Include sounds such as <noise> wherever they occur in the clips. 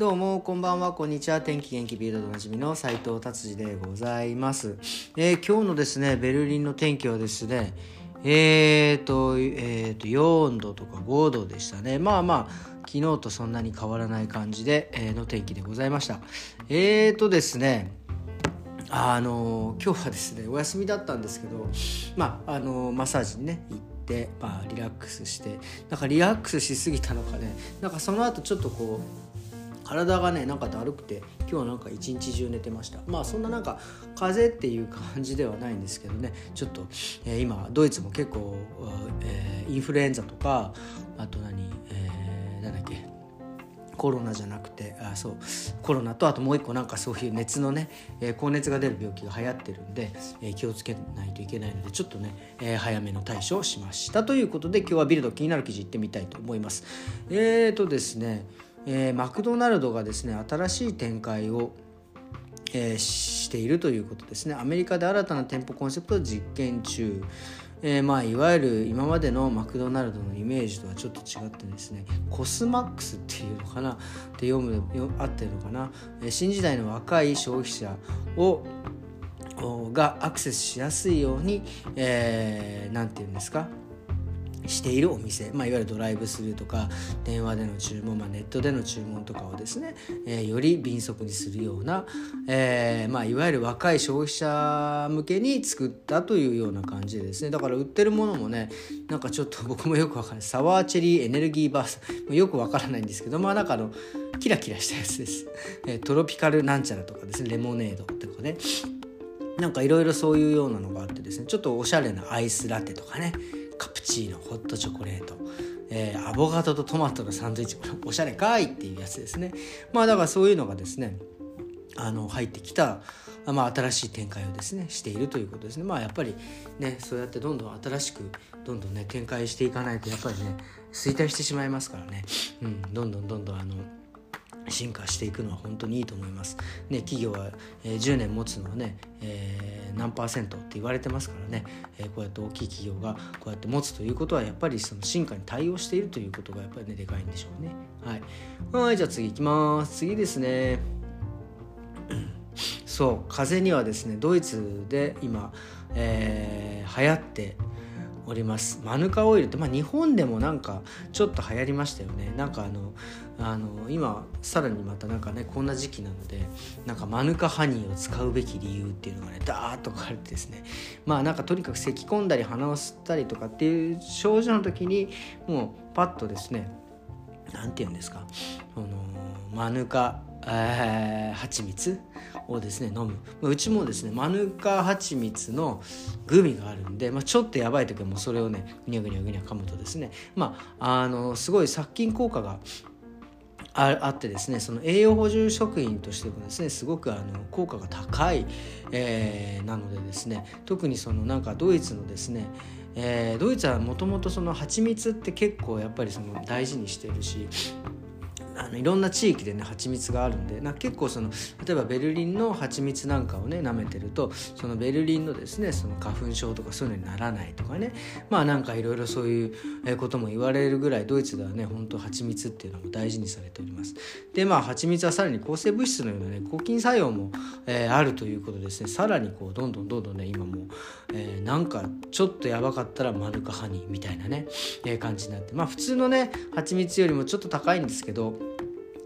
どうもこんばんは。こんにちは。天気元気ビルドおなじみの斉藤達治でございます、えー、今日のですねベルリンの天気はですねえーと,、えーと4度とか5度でしたね。まあまあ昨日とそんなに変わらない感じで、えー、の天気でございました。えーとですねあの今日はですねお休みだったんですけどまああのマッサージにね行って、まあ、リラックスしてなんかリラックスしすぎたのかねなんかその後ちょっとこう体がねなんかだるくて今日はなんか一日中寝てました。まあそんななんか風邪っていう感じではないんですけどね。ちょっと、えー、今ドイツも結構、えー、インフルエンザとかあと何、えー、なんだっけコロナじゃなくてあそうコロナとあともう一個なんかそういう熱のね、えー、高熱が出る病気が流行ってるんで、えー、気をつけないといけないのでちょっとね、えー、早めの対処をしました。ということで今日はビルド気になる記事いってみたいと思います。えーとですねえー、マクドナルドがですね新しい展開を、えー、しているということですね。アメリカで新たな店舗コンセプトを実験中、えー、まあいわゆる今までのマクドナルドのイメージとはちょっと違ってですねコスマックスっていうのかな？って読む合ってるのかな、え、新時代の若い消費者をがアクセスしやすいように何、えー、て言うんですか？しているお店、まあ、いわゆるドライブスルーとか電話での注文、まあ、ネットでの注文とかをですね、えー、より迅速にするような、えーまあ、いわゆる若い消費者向けに作ったというような感じでですね。だから売ってるものもねなんかちょっと <laughs> 僕もよくわからない。サワーチェリーエネルギーバースよくわからないんですけどまあなんかあのキラキラしたやつです、えー、トロピカルなんちゃらとかですね。レモネードとかね。なんかいろいろそういうようなのがあってですね。ちょっとおしゃれなアイスラテとかね。カプチーノホットチョコレート、えー、アボカドとトマトのサンドイッチ。おしゃれかいっていうやつですね。まあだからそういうのがですねあの入ってきた、まあ、新しい展開をですねしているということですね。まあやっぱりねそうやってどんどん新しくどんどんね展開していかないとやっぱりね衰退してしまいますからね、うん、どんどんどんどんあの進化していくのは本当にいいと思います。ね、企業は、えー、10年持つのはね、えー、何パーセントって言われてますからね、えー、こうやって大きい企業がこうやって持つということはやっぱりその進化に対応しているということがやっぱりねでかいんでしょうね。はい、はいじゃあ次いきます。次ですね。そう風にはですねドイツで今、えー、流行っております。マヌカオイルって、まあ、日本でもなんかちょっと流行りましたよね。なんかあのあの今さらにまたなんかねこんな時期なのでなんかマヌカハニーを使うべき理由っていうのがねダーッと書かれてですね。まあなんかとにかく咳き込んだり鼻を吸ったりとかっていう症状の時にもうパッとですね何て言うんですか。あのマヌカえー、蜂蜜をですね飲む。うちもですねマヌカ蜂蜜のグミがあるんで、まあ、ちょっとやばい時はもうそれをねぐにゃぐにゃぐにゃ噛むとですねまああのすごい殺菌効果があってですねその栄養補充食品としてもですねすごくあの効果が高い、えー、なのでですね特にそのなんかドイツのですねえー、ドイツはもともとその蜂蜜って結構やっぱりその大事にしてるしあのいろんな地域でね蜂蜜があるんでな結構その例えばベルリンの蜂蜜なんかをね舐めてるとそのベルリンのですねその花粉症とかそういうのにならないとかねまあなんかいろいろそういうことも言われるぐらいドイツではね本当蜂蜜っていうのも大事にされております。でまあ蜂蜜はさらに抗生物質のようなね抗菌作用も、えー、あるということですね。さらにこうどんどんどんどんね今もう、えー、なんかちょっとやばかったらマヌカハニーみたいなね、えー、感じになってまあ普通のね蜂蜜よりもちょっと高いんですけど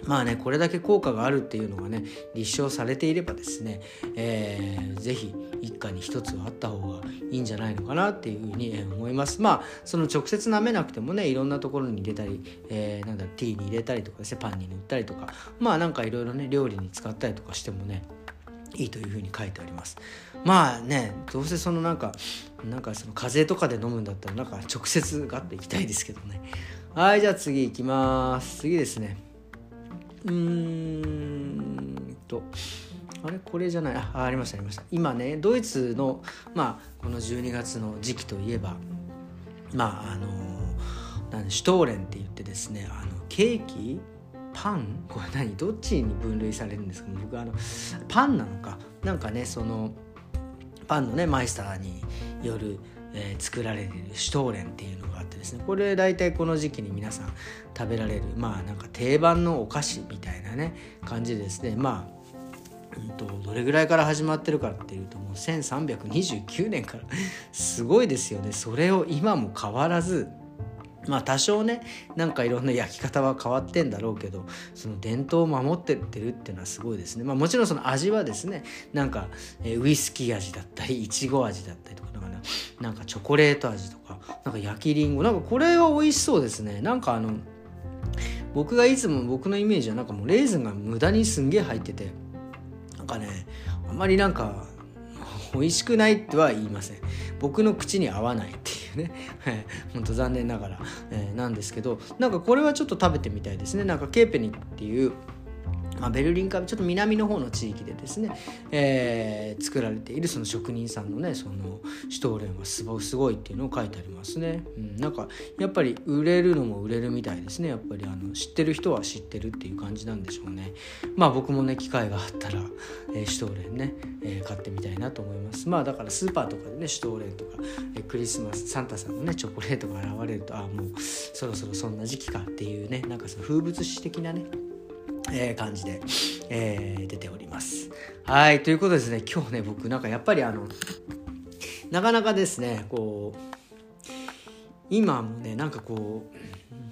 まあねこれだけ効果があるっていうのがね立証されていればですね、えー、ぜひ一家に一つはあった方がいいんじゃないのかなっていうふうに思います。まあその直接舐めなくてもねいろんなところに入れたり、えー、なんだティーに入れたりとかですねパンに塗ったりとかまあなんかいろいろね料理に使ったりとかしてもねいいというふうに書いてあります。まあねどうせそのなんかなんかその風邪とかで飲むんだったらなんか直接ガッといきたいですけどね。はいじゃあ次いきます。次ですね。うーんとあれこれじゃないあありましたありました。今ねドイツのまあこの12月の時期といえばまああのなんシュトーレンって言ってですねあのケーキパンこれ何どっちに分類されるんですか僕あのパンなのか。なんかねそのパンのねマイスターによる、えー、作られているシュトーレンっていうのがあってですねこれ大体この時期に皆さん食べられるまあなんか定番のお菓子みたいなね感じでですね。まあうんと、どれぐらいから始まってるかっていうともう1329年から。すごいですよね。それを今も変わらずまあ多少ねなんかいろんな焼き方は変わってんだろうけどその伝統を守ってってるっていうのはすごいですね。まあもちろんその味はですねなんか、えウイスキー味だったりいちご味だったりとかなんかなんかチョコレート味とかなんか焼きりんごなんかこれは美味しそうですね。なんかあの僕がいつも僕のイメージはなんかもうレーズンが無駄にすんげえ入っててなんかねあんまりなんか美味しくないとは言いません。僕の口に合わないっていうね。ほんと残念ながら、えー、なんですけどなんかこれはちょっと食べてみたいですね。なんかケーペニっていうまあ、ベルリンかちょっと南の方の地域でですね、えー、作られているその職人さんのねそのシュトーレンはすごすごいっていうのを書いてありますね、うん、なんかやっぱり売れるのも売れるみたいですね。やっぱりあの知ってる人は知ってるっていう感じなんでしょうね。まあ僕もね機会があったら、えー、シュトーレンね、えー、買ってみたいなと思います。まあだからスーパーとかでねシュトーレンとか、えー、クリスマスサンタさんのねチョコレートが現れるとああもうそろそろそんな時期かっていうねなんかその風物詩的なねえー、感じで、えー、出ております。はいということですね今日ね僕なんかやっぱりあのなかなかですねこう今もねなんかこ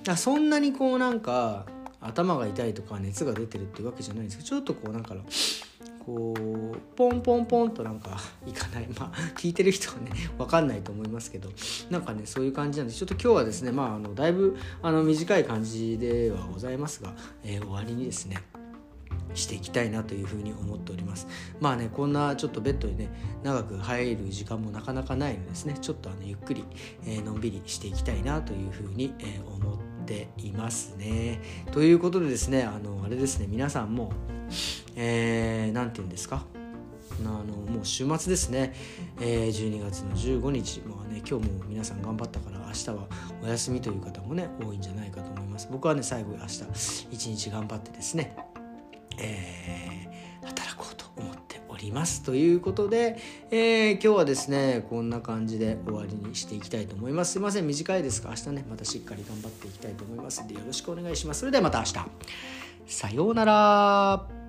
うそんなにこうなんか頭が痛いとか熱が出てるっていうわけじゃないんですけどちょっとこうなんかこうポンポンポンとなんかいかない。まあ聞いてる人はね分かんないと思いますけど。なんかねそういう感じなんでちょっと今日はですねまああのだいぶあの短い感じではございますが、えー、終わりにですねしていきたいなというふうに思っております。まあねこんなちょっとベッドにね長く入る時間もなかなかないのですね。ちょっとあのゆっくり、えー、のんびりしていきたいなというふうに、えー、思ってていますね。ということでですねあのあれですね皆さんもえー、て言うんですか？あのもう週末ですね、えー、12月の15日、まあね、今日も皆さん頑張ったから明日はお休みという方もね多いんじゃないかと思います。僕はね最後明日一日頑張ってですね、えー、働りますということで、えー、今日はですねこんな感じで終わりにしていきたいと思います。すいません短いですが明日ねまたしっかり頑張っていきたいと思いますんでよろしくお願いします。それではまた明日。さようなら。